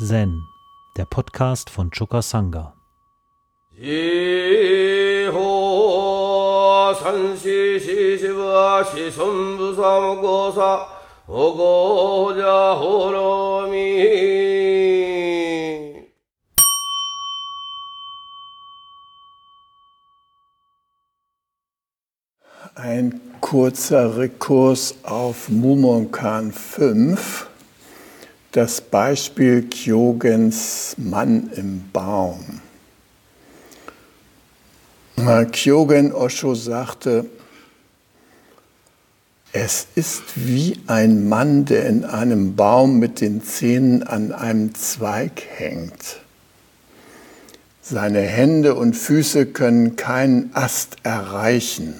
Zen, der Podcast von Choka Sangha. Ein kurzer Rekurs auf Mumonkan 5 das Beispiel Kyogens Mann im Baum. Kyogen Osho sagte, es ist wie ein Mann, der in einem Baum mit den Zähnen an einem Zweig hängt. Seine Hände und Füße können keinen Ast erreichen.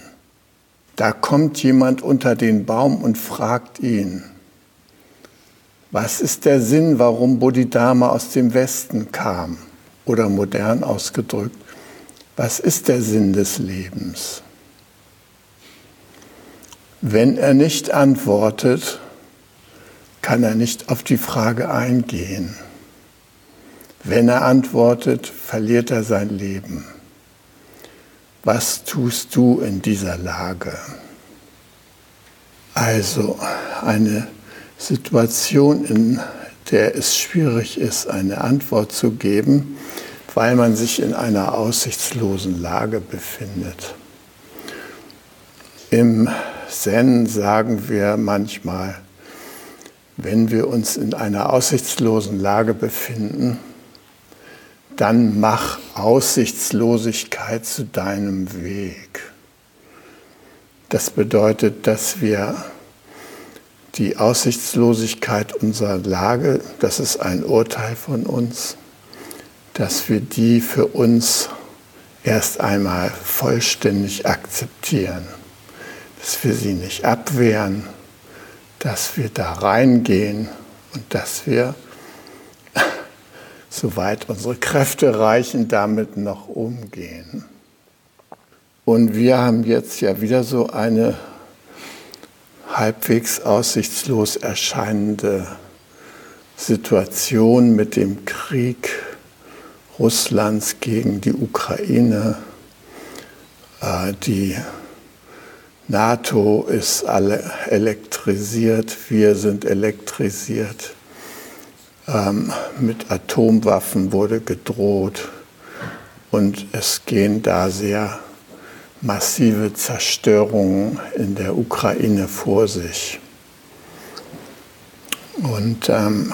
Da kommt jemand unter den Baum und fragt ihn, was ist der Sinn, warum Bodhidharma aus dem Westen kam? Oder modern ausgedrückt, was ist der Sinn des Lebens? Wenn er nicht antwortet, kann er nicht auf die Frage eingehen. Wenn er antwortet, verliert er sein Leben. Was tust du in dieser Lage? Also eine Situation, in der es schwierig ist, eine Antwort zu geben, weil man sich in einer aussichtslosen Lage befindet. Im Zen sagen wir manchmal, wenn wir uns in einer aussichtslosen Lage befinden, dann mach Aussichtslosigkeit zu deinem Weg. Das bedeutet, dass wir die Aussichtslosigkeit unserer Lage, das ist ein Urteil von uns, dass wir die für uns erst einmal vollständig akzeptieren, dass wir sie nicht abwehren, dass wir da reingehen und dass wir, soweit unsere Kräfte reichen, damit noch umgehen. Und wir haben jetzt ja wieder so eine halbwegs aussichtslos erscheinende Situation mit dem Krieg Russlands gegen die Ukraine. Äh, die NATO ist alle elektrisiert, wir sind elektrisiert. Ähm, mit Atomwaffen wurde gedroht und es gehen da sehr massive Zerstörungen in der Ukraine vor sich. Und ähm,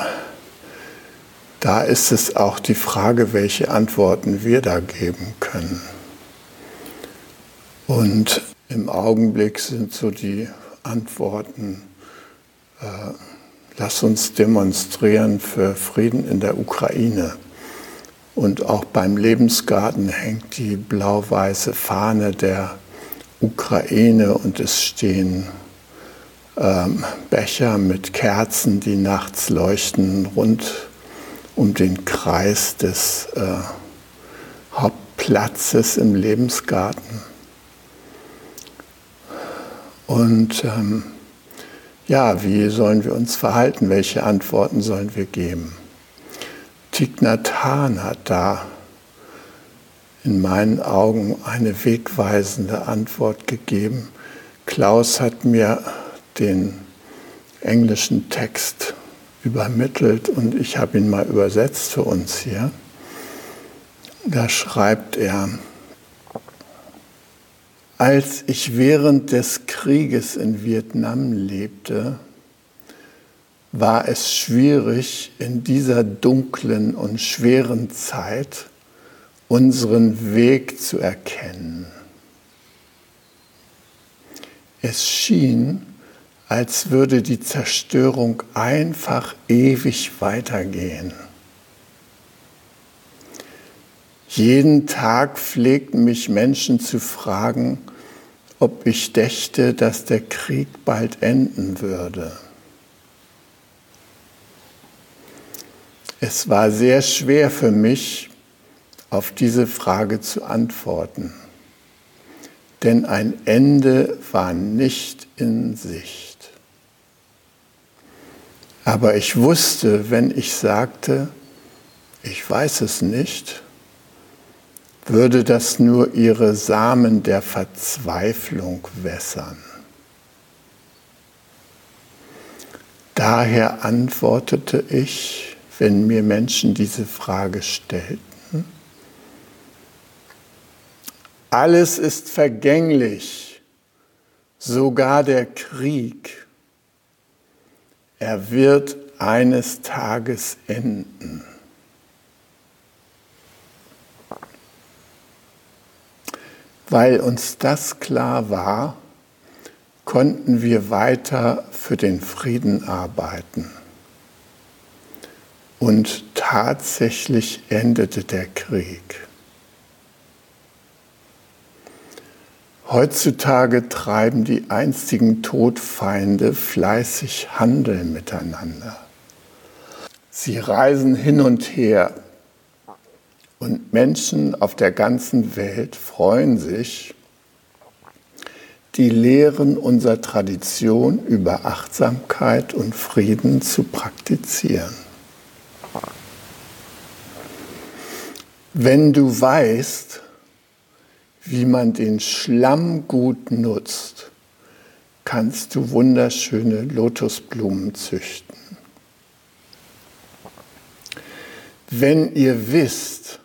da ist es auch die Frage, welche Antworten wir da geben können. Und im Augenblick sind so die Antworten, äh, lass uns demonstrieren für Frieden in der Ukraine. Und auch beim Lebensgarten hängt die blau-weiße Fahne der Ukraine und es stehen ähm, Becher mit Kerzen, die nachts leuchten, rund um den Kreis des äh, Hauptplatzes im Lebensgarten. Und ähm, ja, wie sollen wir uns verhalten? Welche Antworten sollen wir geben? Hat da in meinen Augen eine wegweisende Antwort gegeben. Klaus hat mir den englischen Text übermittelt und ich habe ihn mal übersetzt für uns hier. Da schreibt er, als ich während des Krieges in Vietnam lebte, war es schwierig, in dieser dunklen und schweren Zeit unseren Weg zu erkennen. Es schien, als würde die Zerstörung einfach ewig weitergehen. Jeden Tag pflegten mich Menschen zu fragen, ob ich dächte, dass der Krieg bald enden würde. Es war sehr schwer für mich, auf diese Frage zu antworten, denn ein Ende war nicht in Sicht. Aber ich wusste, wenn ich sagte, ich weiß es nicht, würde das nur ihre Samen der Verzweiflung wässern. Daher antwortete ich, wenn mir Menschen diese Frage stellten, alles ist vergänglich, sogar der Krieg. Er wird eines Tages enden. Weil uns das klar war, konnten wir weiter für den Frieden arbeiten. Und tatsächlich endete der Krieg. Heutzutage treiben die einstigen Todfeinde fleißig Handel miteinander. Sie reisen hin und her und Menschen auf der ganzen Welt freuen sich, die Lehren unserer Tradition über Achtsamkeit und Frieden zu praktizieren. Wenn du weißt, wie man den Schlamm gut nutzt, kannst du wunderschöne Lotusblumen züchten. Wenn ihr wisst,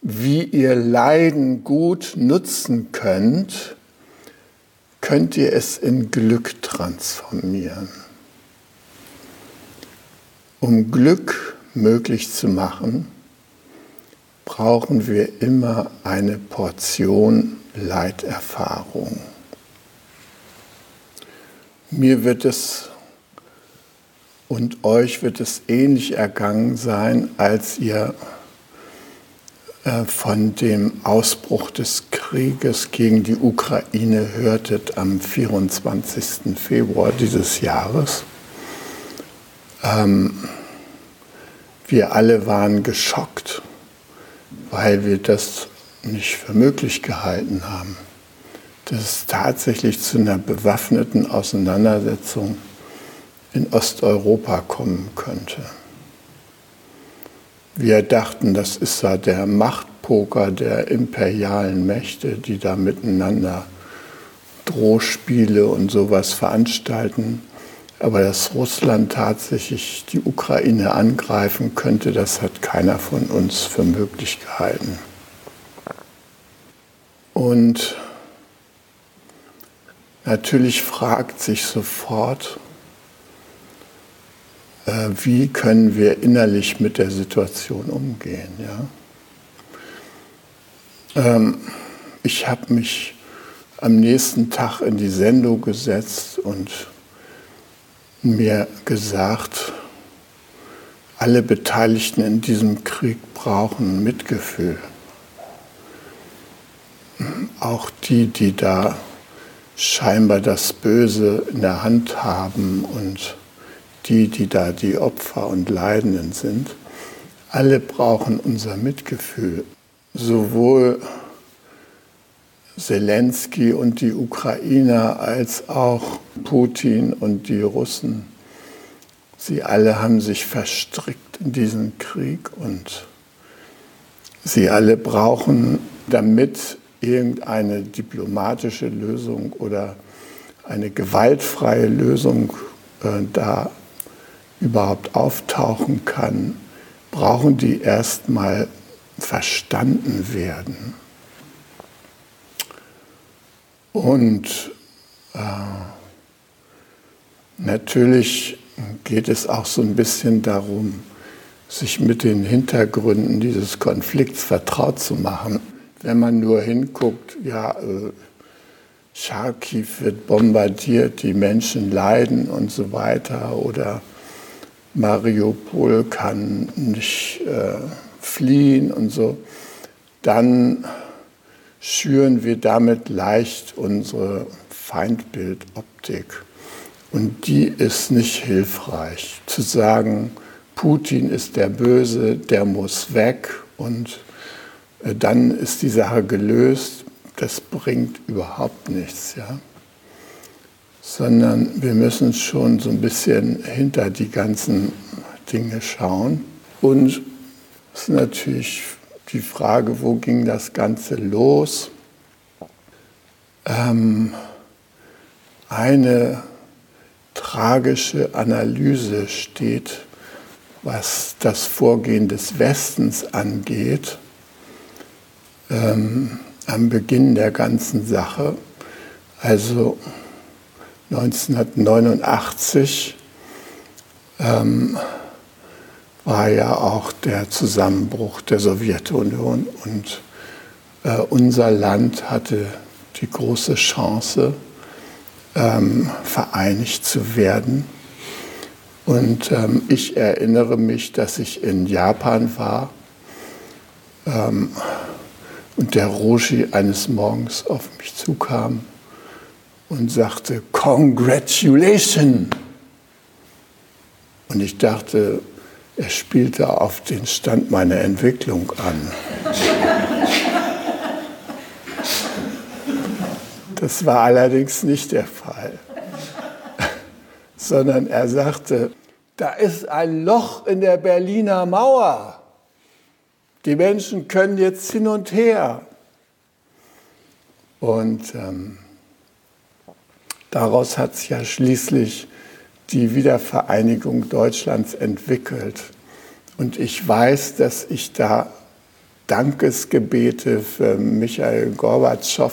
wie ihr Leiden gut nutzen könnt, könnt ihr es in Glück transformieren. Um Glück möglich zu machen, brauchen wir immer eine Portion Leiterfahrung. Mir wird es und euch wird es ähnlich ergangen sein, als ihr äh, von dem Ausbruch des Krieges gegen die Ukraine hörtet am 24. Februar dieses Jahres. Ähm, wir alle waren geschockt, weil wir das nicht für möglich gehalten haben, dass es tatsächlich zu einer bewaffneten Auseinandersetzung in Osteuropa kommen könnte. Wir dachten, das ist ja der Machtpoker der imperialen Mächte, die da miteinander Drohspiele und sowas veranstalten. Aber dass Russland tatsächlich die Ukraine angreifen könnte, das hat keiner von uns für möglich gehalten. Und natürlich fragt sich sofort, äh, wie können wir innerlich mit der Situation umgehen. Ja? Ähm, ich habe mich am nächsten Tag in die Sendung gesetzt und mir gesagt, alle Beteiligten in diesem Krieg brauchen Mitgefühl. Auch die, die da scheinbar das Böse in der Hand haben und die, die da die Opfer und Leidenden sind, alle brauchen unser Mitgefühl. Sowohl Zelensky und die Ukrainer als auch Putin und die Russen. Sie alle haben sich verstrickt in diesen Krieg und sie alle brauchen, damit irgendeine diplomatische Lösung oder eine gewaltfreie Lösung äh, da überhaupt auftauchen kann, brauchen die erstmal verstanden werden. Und äh, natürlich geht es auch so ein bisschen darum, sich mit den Hintergründen dieses Konflikts vertraut zu machen. Wenn man nur hinguckt, ja, äh, Charkiw wird bombardiert, die Menschen leiden und so weiter, oder Mariupol kann nicht äh, fliehen und so, dann schüren wir damit leicht unsere Feindbildoptik. Und die ist nicht hilfreich. Zu sagen, Putin ist der Böse, der muss weg und äh, dann ist die Sache gelöst, das bringt überhaupt nichts. Ja? sondern wir müssen schon so ein bisschen hinter die ganzen Dinge schauen. Und ist natürlich die Frage, wo ging das Ganze los? Ähm, eine tragische Analyse steht, was das Vorgehen des Westens angeht, ähm, am Beginn der ganzen Sache. Also 1989 ähm, war ja auch der Zusammenbruch der Sowjetunion und äh, unser Land hatte die große Chance, ähm, vereinigt zu werden. Und ähm, ich erinnere mich, dass ich in Japan war ähm, und der Roshi eines Morgens auf mich zukam und sagte, Congratulations! Und ich dachte, er spielte auf den Stand meiner Entwicklung an. Das war allerdings nicht der Fall, sondern er sagte, da ist ein Loch in der Berliner Mauer. Die Menschen können jetzt hin und her. Und ähm, daraus hat sich ja schließlich die Wiedervereinigung Deutschlands entwickelt. Und ich weiß, dass ich da Dankesgebete für Michael Gorbatschow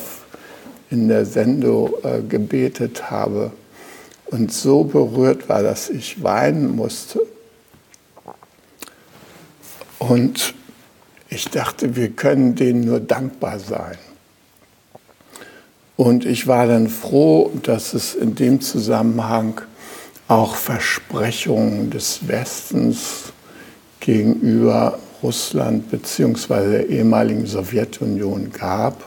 in der Sendung äh, gebetet habe und so berührt war, dass ich weinen musste. Und ich dachte, wir können denen nur dankbar sein. Und ich war dann froh, dass es in dem Zusammenhang auch Versprechungen des Westens gegenüber Russland bzw. der ehemaligen Sowjetunion gab,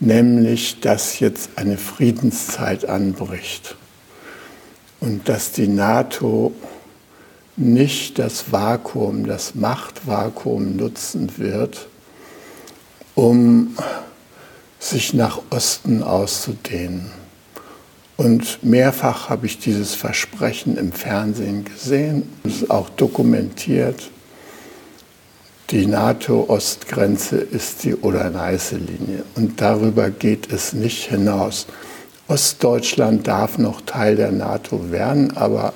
nämlich dass jetzt eine Friedenszeit anbricht und dass die NATO nicht das Vakuum, das Machtvakuum nutzen wird, um sich nach Osten auszudehnen. Und mehrfach habe ich dieses Versprechen im Fernsehen gesehen, es ist auch dokumentiert. Die NATO-Ostgrenze ist die Oder-Neiße-Linie und darüber geht es nicht hinaus. Ostdeutschland darf noch Teil der NATO werden, aber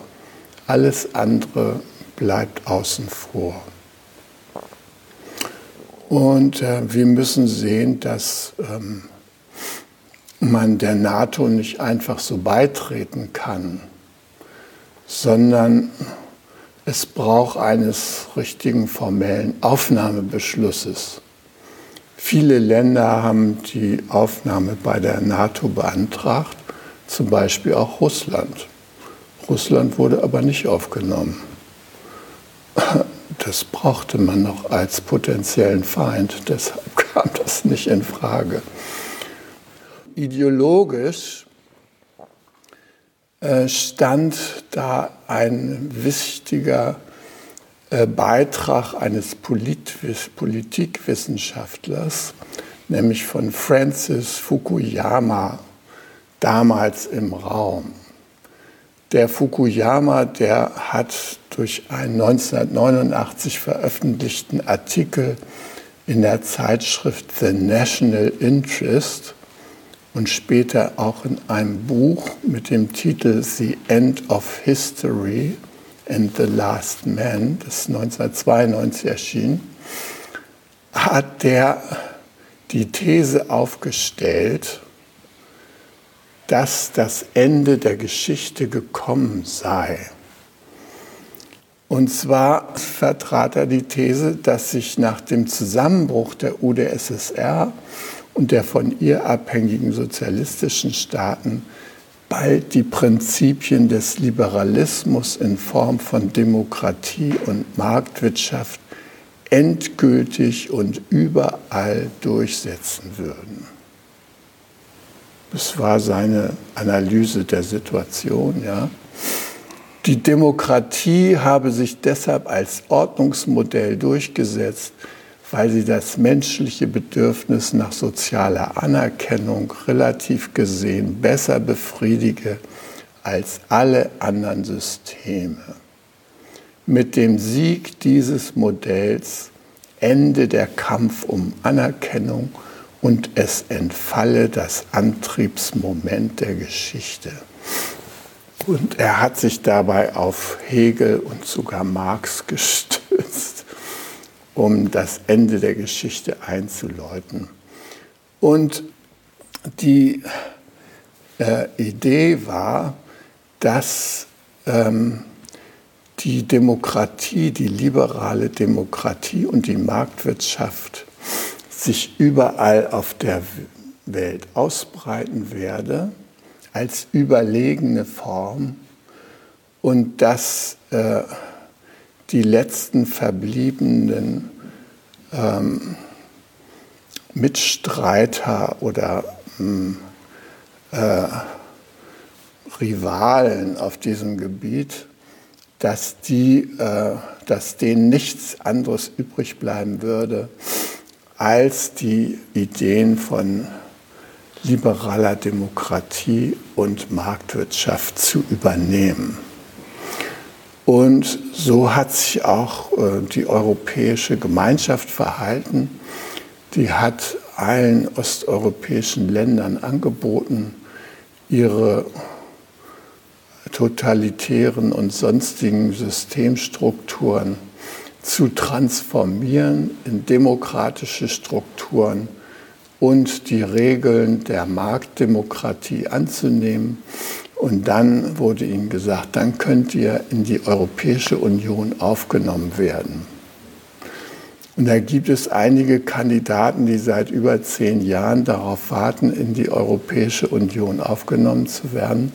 alles andere bleibt außen vor. Und äh, wir müssen sehen, dass ähm, man der NATO nicht einfach so beitreten kann, sondern es braucht eines richtigen formellen Aufnahmebeschlusses. Viele Länder haben die Aufnahme bei der NATO beantragt, zum Beispiel auch Russland. Russland wurde aber nicht aufgenommen. Das brauchte man noch als potenziellen Feind, deshalb kam das nicht in Frage. Ideologisch äh, stand da ein wichtiger äh, Beitrag eines Politikwissenschaftlers, nämlich von Francis Fukuyama, damals im Raum. Der Fukuyama, der hat durch einen 1989 veröffentlichten Artikel in der Zeitschrift The National Interest und später auch in einem Buch mit dem Titel The End of History and the Last Man, das 1992 erschien, hat der die These aufgestellt, dass das Ende der Geschichte gekommen sei. Und zwar vertrat er die These, dass sich nach dem Zusammenbruch der UdSSR und der von ihr abhängigen sozialistischen Staaten bald die Prinzipien des Liberalismus in Form von Demokratie und Marktwirtschaft endgültig und überall durchsetzen würden. Das war seine Analyse der Situation. Ja. Die Demokratie habe sich deshalb als Ordnungsmodell durchgesetzt, weil sie das menschliche Bedürfnis nach sozialer Anerkennung relativ gesehen besser befriedige als alle anderen Systeme. Mit dem Sieg dieses Modells ende der Kampf um Anerkennung und es entfalle das Antriebsmoment der Geschichte. Und er hat sich dabei auf Hegel und sogar Marx gestützt, um das Ende der Geschichte einzuläuten. Und die äh, Idee war, dass ähm, die Demokratie, die liberale Demokratie und die Marktwirtschaft sich überall auf der Welt ausbreiten werde als überlegene Form und dass äh, die letzten verbliebenen ähm, Mitstreiter oder ähm, äh, Rivalen auf diesem Gebiet, dass, die, äh, dass denen nichts anderes übrig bleiben würde, als die Ideen von liberaler Demokratie und Marktwirtschaft zu übernehmen. Und so hat sich auch äh, die Europäische Gemeinschaft verhalten. Die hat allen osteuropäischen Ländern angeboten, ihre totalitären und sonstigen Systemstrukturen zu transformieren in demokratische Strukturen und die Regeln der Marktdemokratie anzunehmen. Und dann wurde ihnen gesagt, dann könnt ihr in die Europäische Union aufgenommen werden. Und da gibt es einige Kandidaten, die seit über zehn Jahren darauf warten, in die Europäische Union aufgenommen zu werden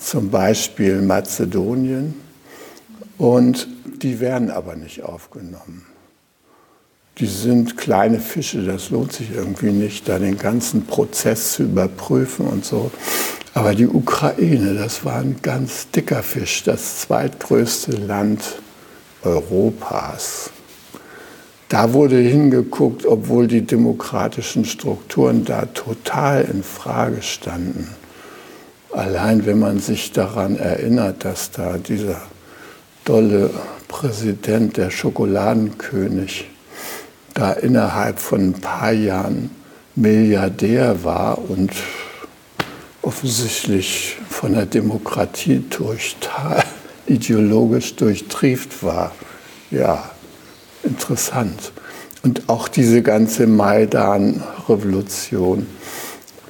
zum Beispiel Mazedonien, und die werden aber nicht aufgenommen. Die sind kleine Fische, das lohnt sich irgendwie nicht, da den ganzen Prozess zu überprüfen und so. Aber die Ukraine, das war ein ganz dicker Fisch, das zweitgrößte Land Europas. Da wurde hingeguckt, obwohl die demokratischen Strukturen da total in Frage standen. Allein wenn man sich daran erinnert, dass da dieser dolle Präsident, der Schokoladenkönig, da innerhalb von ein paar Jahren Milliardär war und offensichtlich von der Demokratie durchtal, ideologisch durchtrieft war. Ja, interessant. Und auch diese ganze Maidan-Revolution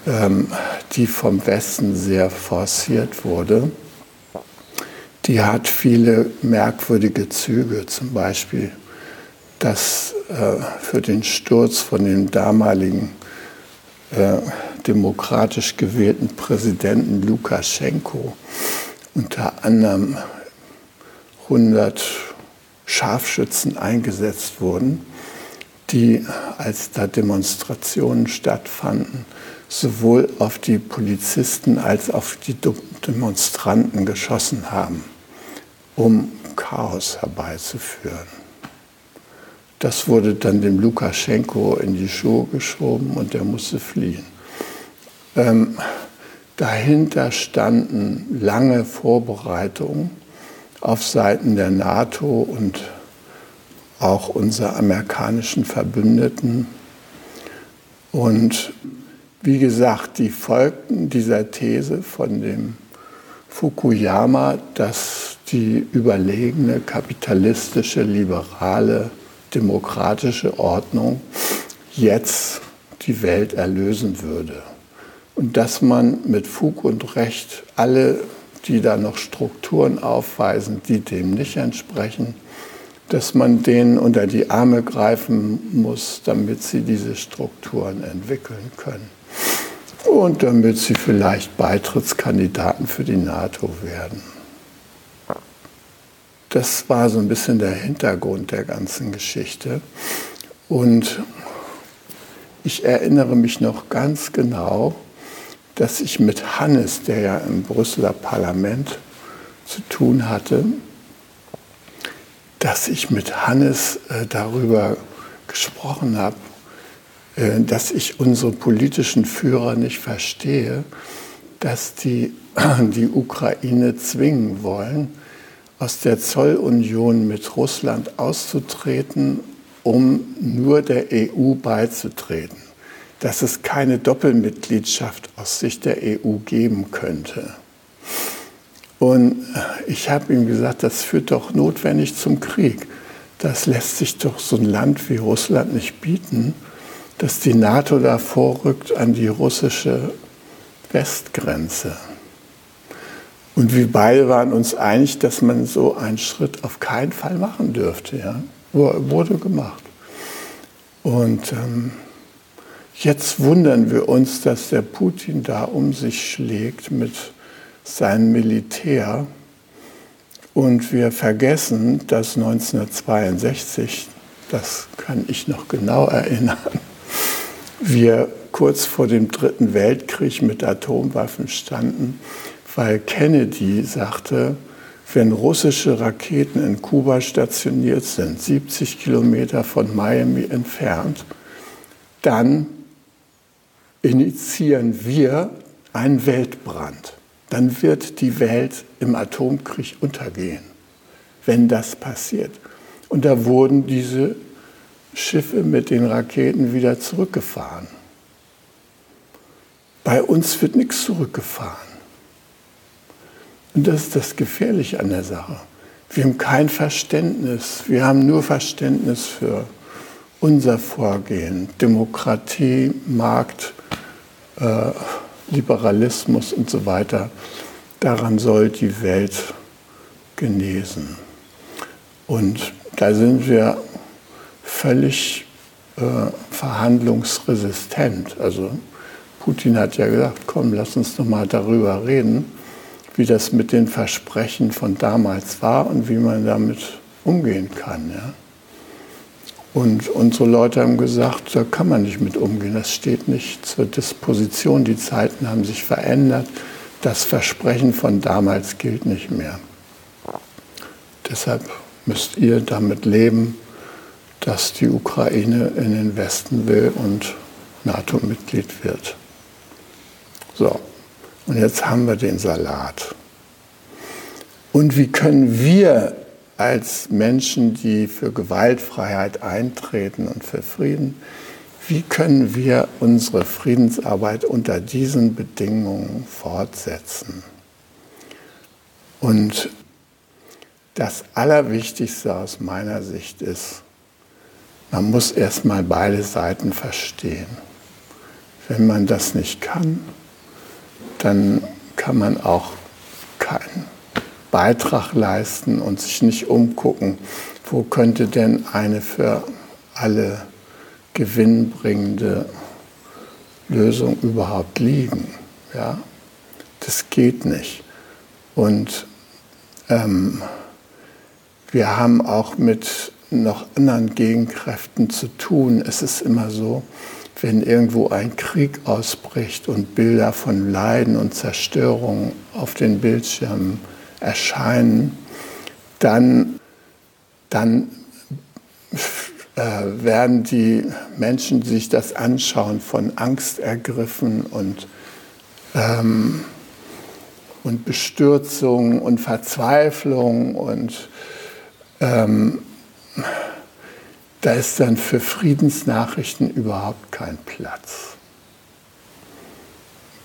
ähm, die vom Westen sehr forciert wurde, die hat viele merkwürdige Züge, zum Beispiel dass äh, für den Sturz von dem damaligen äh, demokratisch gewählten Präsidenten Lukaschenko unter anderem 100 Scharfschützen eingesetzt wurden, die, als da Demonstrationen stattfanden, sowohl auf die Polizisten als auf die Demonstranten geschossen haben, um Chaos herbeizuführen. Das wurde dann dem Lukaschenko in die Schuhe geschoben und er musste fliehen. Ähm, dahinter standen lange Vorbereitungen auf Seiten der NATO und auch unserer amerikanischen Verbündeten. Und wie gesagt, die folgten dieser These von dem Fukuyama, dass die überlegene kapitalistische, liberale, demokratische Ordnung jetzt die Welt erlösen würde. Und dass man mit Fug und Recht alle, die da noch Strukturen aufweisen, die dem nicht entsprechen, dass man denen unter die Arme greifen muss, damit sie diese Strukturen entwickeln können und damit sie vielleicht Beitrittskandidaten für die NATO werden. Das war so ein bisschen der Hintergrund der ganzen Geschichte. Und ich erinnere mich noch ganz genau, dass ich mit Hannes, der ja im Brüsseler Parlament zu tun hatte, dass ich mit Hannes äh, darüber gesprochen habe, äh, dass ich unsere politischen Führer nicht verstehe, dass die die Ukraine zwingen wollen, aus der Zollunion mit Russland auszutreten um nur der EU beizutreten, dass es keine Doppelmitgliedschaft aus Sicht der EU geben könnte. Und ich habe ihm gesagt, das führt doch notwendig zum Krieg. Das lässt sich doch so ein Land wie Russland nicht bieten, dass die NATO da vorrückt an die russische Westgrenze. Und wir beide waren uns einig, dass man so einen Schritt auf keinen Fall machen dürfte. Ja? Wurde gemacht. Und ähm, jetzt wundern wir uns, dass der Putin da um sich schlägt mit seinem Militär. Und wir vergessen, dass 1962, das kann ich noch genau erinnern, wir kurz vor dem Dritten Weltkrieg mit Atomwaffen standen, weil Kennedy sagte, wenn russische Raketen in Kuba stationiert sind, 70 Kilometer von Miami entfernt, dann initiieren wir einen Weltbrand. Dann wird die Welt im Atomkrieg untergehen, wenn das passiert. Und da wurden diese Schiffe mit den Raketen wieder zurückgefahren. Bei uns wird nichts zurückgefahren. Und das ist das Gefährliche an der Sache. Wir haben kein Verständnis. Wir haben nur Verständnis für unser Vorgehen. Demokratie, Markt, äh, Liberalismus und so weiter. Daran soll die Welt genesen. Und da sind wir völlig äh, verhandlungsresistent. Also Putin hat ja gesagt, komm, lass uns doch mal darüber reden wie das mit den Versprechen von damals war und wie man damit umgehen kann. Ja? Und unsere Leute haben gesagt, da kann man nicht mit umgehen, das steht nicht zur Disposition, die Zeiten haben sich verändert, das Versprechen von damals gilt nicht mehr. Deshalb müsst ihr damit leben, dass die Ukraine in den Westen will und NATO-Mitglied wird. So, und jetzt haben wir den Salat. Und wie können wir als Menschen, die für Gewaltfreiheit eintreten und für Frieden, wie können wir unsere Friedensarbeit unter diesen Bedingungen fortsetzen? Und das Allerwichtigste aus meiner Sicht ist, man muss erstmal beide Seiten verstehen. Wenn man das nicht kann, dann kann man auch keinen Beitrag leisten und sich nicht umgucken, wo könnte denn eine für alle gewinnbringende Lösung überhaupt liegen. Ja? Das geht nicht. Und ähm, wir haben auch mit noch anderen Gegenkräften zu tun. Es ist immer so, wenn irgendwo ein Krieg ausbricht und Bilder von Leiden und Zerstörung auf den Bildschirmen erscheinen, dann, dann äh, werden die Menschen, die sich das anschauen, von Angst ergriffen und, ähm, und Bestürzung und Verzweiflung und ähm, da ist dann für Friedensnachrichten überhaupt kein Platz.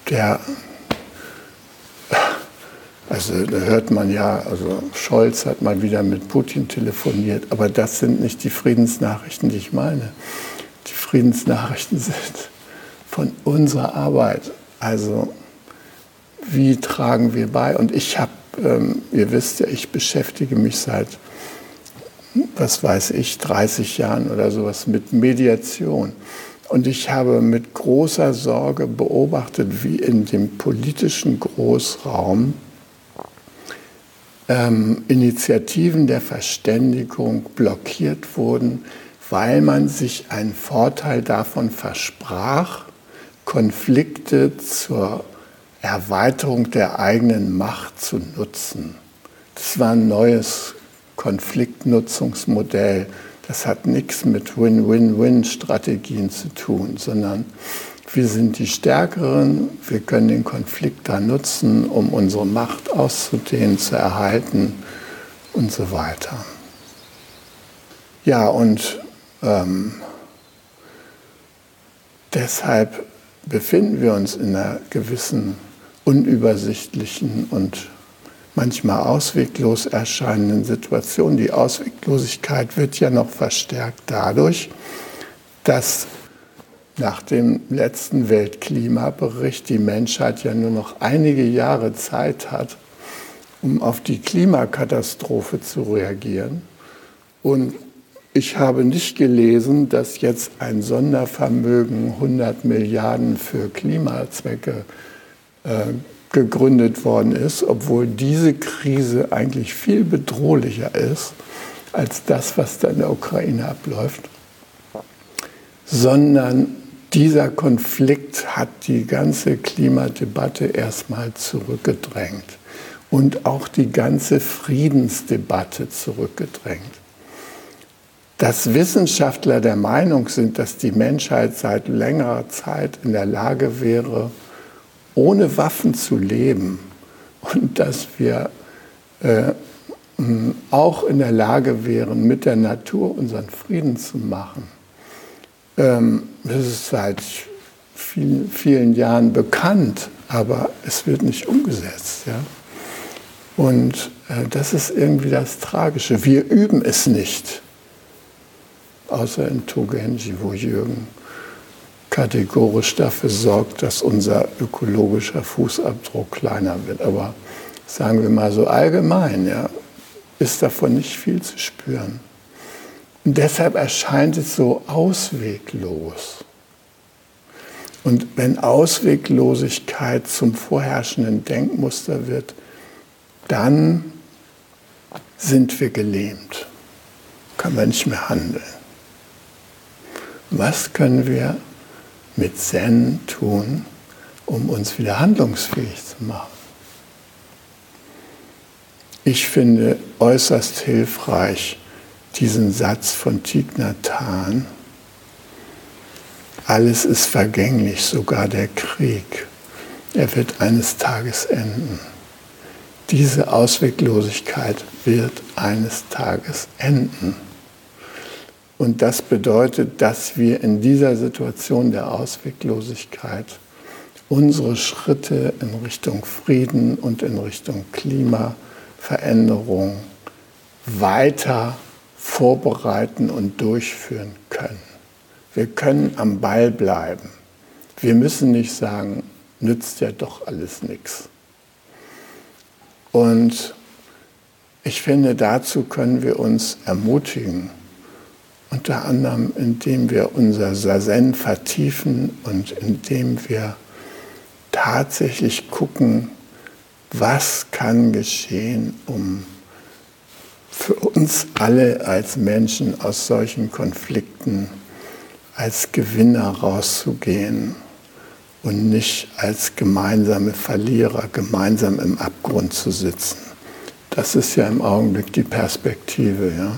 Der, also da hört man ja, also Scholz hat mal wieder mit Putin telefoniert, aber das sind nicht die Friedensnachrichten, die ich meine. Die Friedensnachrichten sind von unserer Arbeit. Also wie tragen wir bei? Und ich habe, ähm, ihr wisst ja, ich beschäftige mich seit was weiß ich, 30 Jahren oder sowas mit Mediation. Und ich habe mit großer Sorge beobachtet, wie in dem politischen Großraum ähm, Initiativen der Verständigung blockiert wurden, weil man sich einen Vorteil davon versprach, Konflikte zur Erweiterung der eigenen Macht zu nutzen. Das war ein neues Konfliktnutzungsmodell. Das hat nichts mit Win-Win-Win-Strategien zu tun, sondern wir sind die Stärkeren, wir können den Konflikt da nutzen, um unsere Macht auszudehnen, zu erhalten und so weiter. Ja, und ähm, deshalb befinden wir uns in einer gewissen unübersichtlichen und manchmal ausweglos erscheinenden Situation. Die Ausweglosigkeit wird ja noch verstärkt dadurch, dass nach dem letzten Weltklimabericht die Menschheit ja nur noch einige Jahre Zeit hat, um auf die Klimakatastrophe zu reagieren. Und ich habe nicht gelesen, dass jetzt ein Sondervermögen 100 Milliarden für Klimazwecke äh, gegründet worden ist, obwohl diese Krise eigentlich viel bedrohlicher ist als das, was da in der Ukraine abläuft, sondern dieser Konflikt hat die ganze Klimadebatte erstmal zurückgedrängt und auch die ganze Friedensdebatte zurückgedrängt. Dass Wissenschaftler der Meinung sind, dass die Menschheit seit längerer Zeit in der Lage wäre, ohne Waffen zu leben und dass wir äh, auch in der Lage wären, mit der Natur unseren Frieden zu machen. Ähm, das ist seit vielen, vielen Jahren bekannt, aber es wird nicht umgesetzt. Ja? Und äh, das ist irgendwie das Tragische. Wir üben es nicht, außer in Togenji, wo Jürgen kategorisch dafür sorgt, dass unser ökologischer Fußabdruck kleiner wird. Aber sagen wir mal so allgemein, ja, ist davon nicht viel zu spüren. Und deshalb erscheint es so ausweglos. Und wenn Ausweglosigkeit zum vorherrschenden Denkmuster wird, dann sind wir gelähmt, können wir nicht mehr handeln. Was können wir mit Zen tun, um uns wieder handlungsfähig zu machen. Ich finde äußerst hilfreich diesen Satz von Thich alles ist vergänglich, sogar der Krieg. Er wird eines Tages enden. Diese Ausweglosigkeit wird eines Tages enden. Und das bedeutet, dass wir in dieser Situation der Ausweglosigkeit unsere Schritte in Richtung Frieden und in Richtung Klimaveränderung weiter vorbereiten und durchführen können. Wir können am Ball bleiben. Wir müssen nicht sagen, nützt ja doch alles nichts. Und ich finde, dazu können wir uns ermutigen unter anderem, indem wir unser Sazen vertiefen und indem wir tatsächlich gucken, was kann geschehen, um für uns alle als Menschen aus solchen Konflikten als Gewinner rauszugehen und nicht als gemeinsame Verlierer gemeinsam im Abgrund zu sitzen. Das ist ja im Augenblick die Perspektive. Ja?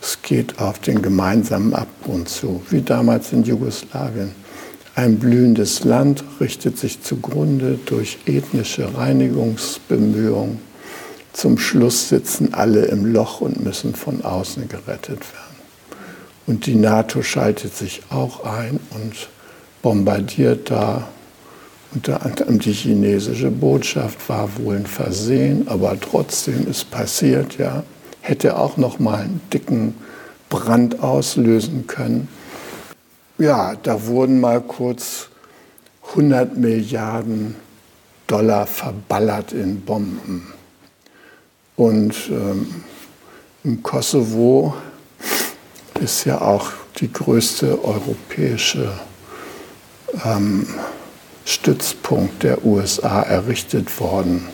Es geht auf den gemeinsamen Abgrund zu, wie damals in Jugoslawien. Ein blühendes Land richtet sich zugrunde durch ethnische Reinigungsbemühungen. Zum Schluss sitzen alle im Loch und müssen von außen gerettet werden. Und die NATO schaltet sich auch ein und bombardiert da. Unter anderem die chinesische Botschaft war wohl ein Versehen, aber trotzdem ist passiert, ja hätte auch noch mal einen dicken Brand auslösen können. Ja, da wurden mal kurz 100 Milliarden Dollar verballert in Bomben. Und ähm, im Kosovo ist ja auch die größte europäische ähm, Stützpunkt der USA errichtet worden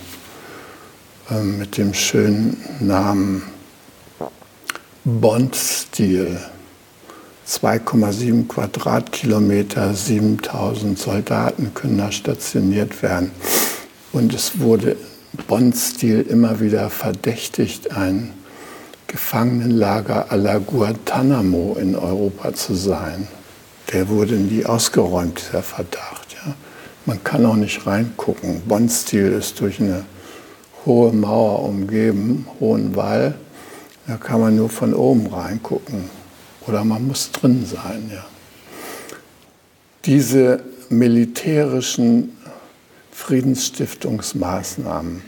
äh, mit dem schönen Namen Bond-Stil. 2,7 Quadratkilometer, 7000 Soldaten können da stationiert werden. Und es wurde Bond-Stil immer wieder verdächtigt, ein Gefangenenlager à la Guantanamo in Europa zu sein. Der wurde nie ausgeräumt, dieser Verdacht. Ja. Man kann auch nicht reingucken. Bond-Stil ist durch eine hohe Mauer umgeben, hohen Wall. Da kann man nur von oben reingucken oder man muss drin sein. Ja. Diese militärischen Friedensstiftungsmaßnahmen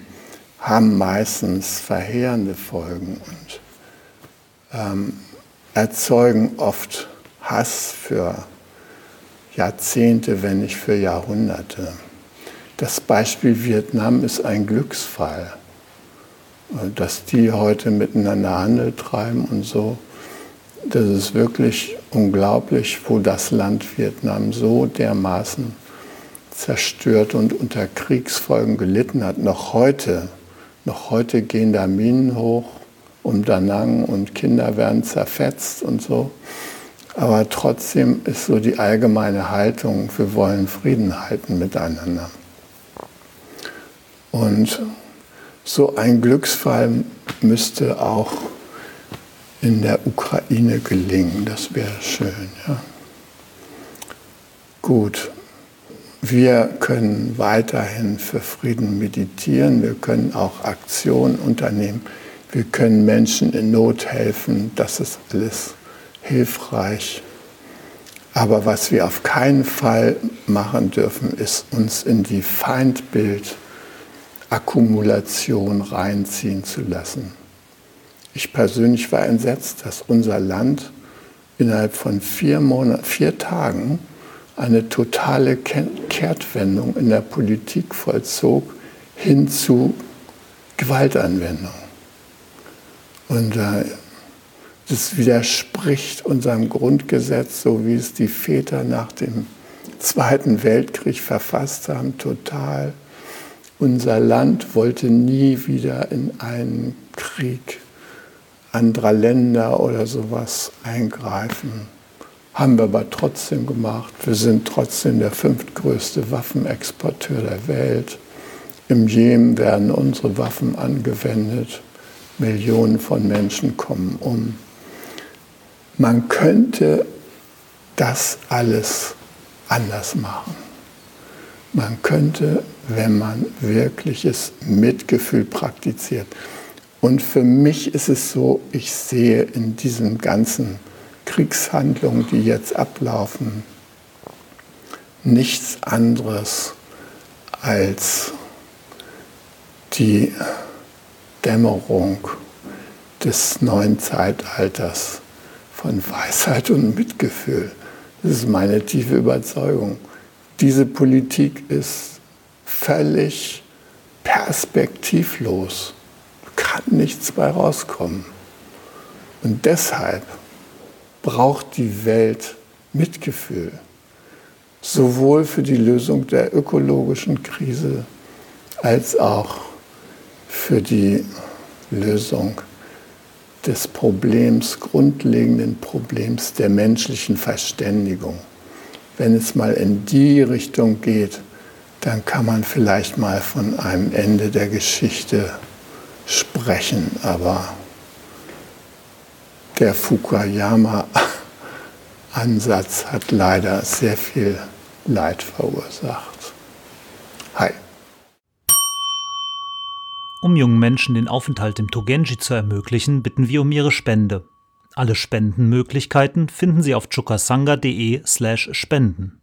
haben meistens verheerende Folgen und ähm, erzeugen oft Hass für Jahrzehnte, wenn nicht für Jahrhunderte. Das Beispiel Vietnam ist ein Glücksfall, dass die heute miteinander Handel treiben und so. Das ist wirklich unglaublich, wo das Land Vietnam so dermaßen zerstört und unter Kriegsfolgen gelitten hat. Noch heute, noch heute gehen da Minen hoch um Da Nang und Kinder werden zerfetzt und so. Aber trotzdem ist so die allgemeine Haltung, wir wollen Frieden halten miteinander. Und so ein Glücksfall müsste auch in der Ukraine gelingen. Das wäre schön. Ja. Gut, wir können weiterhin für Frieden meditieren. Wir können auch Aktionen unternehmen. Wir können Menschen in Not helfen. Das ist alles hilfreich. Aber was wir auf keinen Fall machen dürfen, ist uns in die Feindbild-Akkumulation reinziehen zu lassen. Ich persönlich war entsetzt, dass unser Land innerhalb von vier, Monaten, vier Tagen eine totale Kehrtwendung in der Politik vollzog hin zu Gewaltanwendung. Und äh, das widerspricht unserem Grundgesetz, so wie es die Väter nach dem Zweiten Weltkrieg verfasst haben, total. Unser Land wollte nie wieder in einen Krieg anderer Länder oder sowas eingreifen. Haben wir aber trotzdem gemacht. Wir sind trotzdem der fünftgrößte Waffenexporteur der Welt. Im Jemen werden unsere Waffen angewendet. Millionen von Menschen kommen um. Man könnte das alles anders machen. Man könnte, wenn man wirkliches Mitgefühl praktiziert. Und für mich ist es so, ich sehe in diesen ganzen Kriegshandlungen, die jetzt ablaufen, nichts anderes als die Dämmerung des neuen Zeitalters von Weisheit und Mitgefühl. Das ist meine tiefe Überzeugung. Diese Politik ist völlig perspektivlos. Kann nichts bei rauskommen. Und deshalb braucht die Welt Mitgefühl. Sowohl für die Lösung der ökologischen Krise als auch für die Lösung des Problems, grundlegenden Problems der menschlichen Verständigung. Wenn es mal in die Richtung geht, dann kann man vielleicht mal von einem Ende der Geschichte sprechen, aber der Fukuyama-Ansatz hat leider sehr viel Leid verursacht. Hi. Um jungen Menschen den Aufenthalt im Togenji zu ermöglichen, bitten wir um ihre Spende. Alle Spendenmöglichkeiten finden Sie auf chukasanga.de/spenden.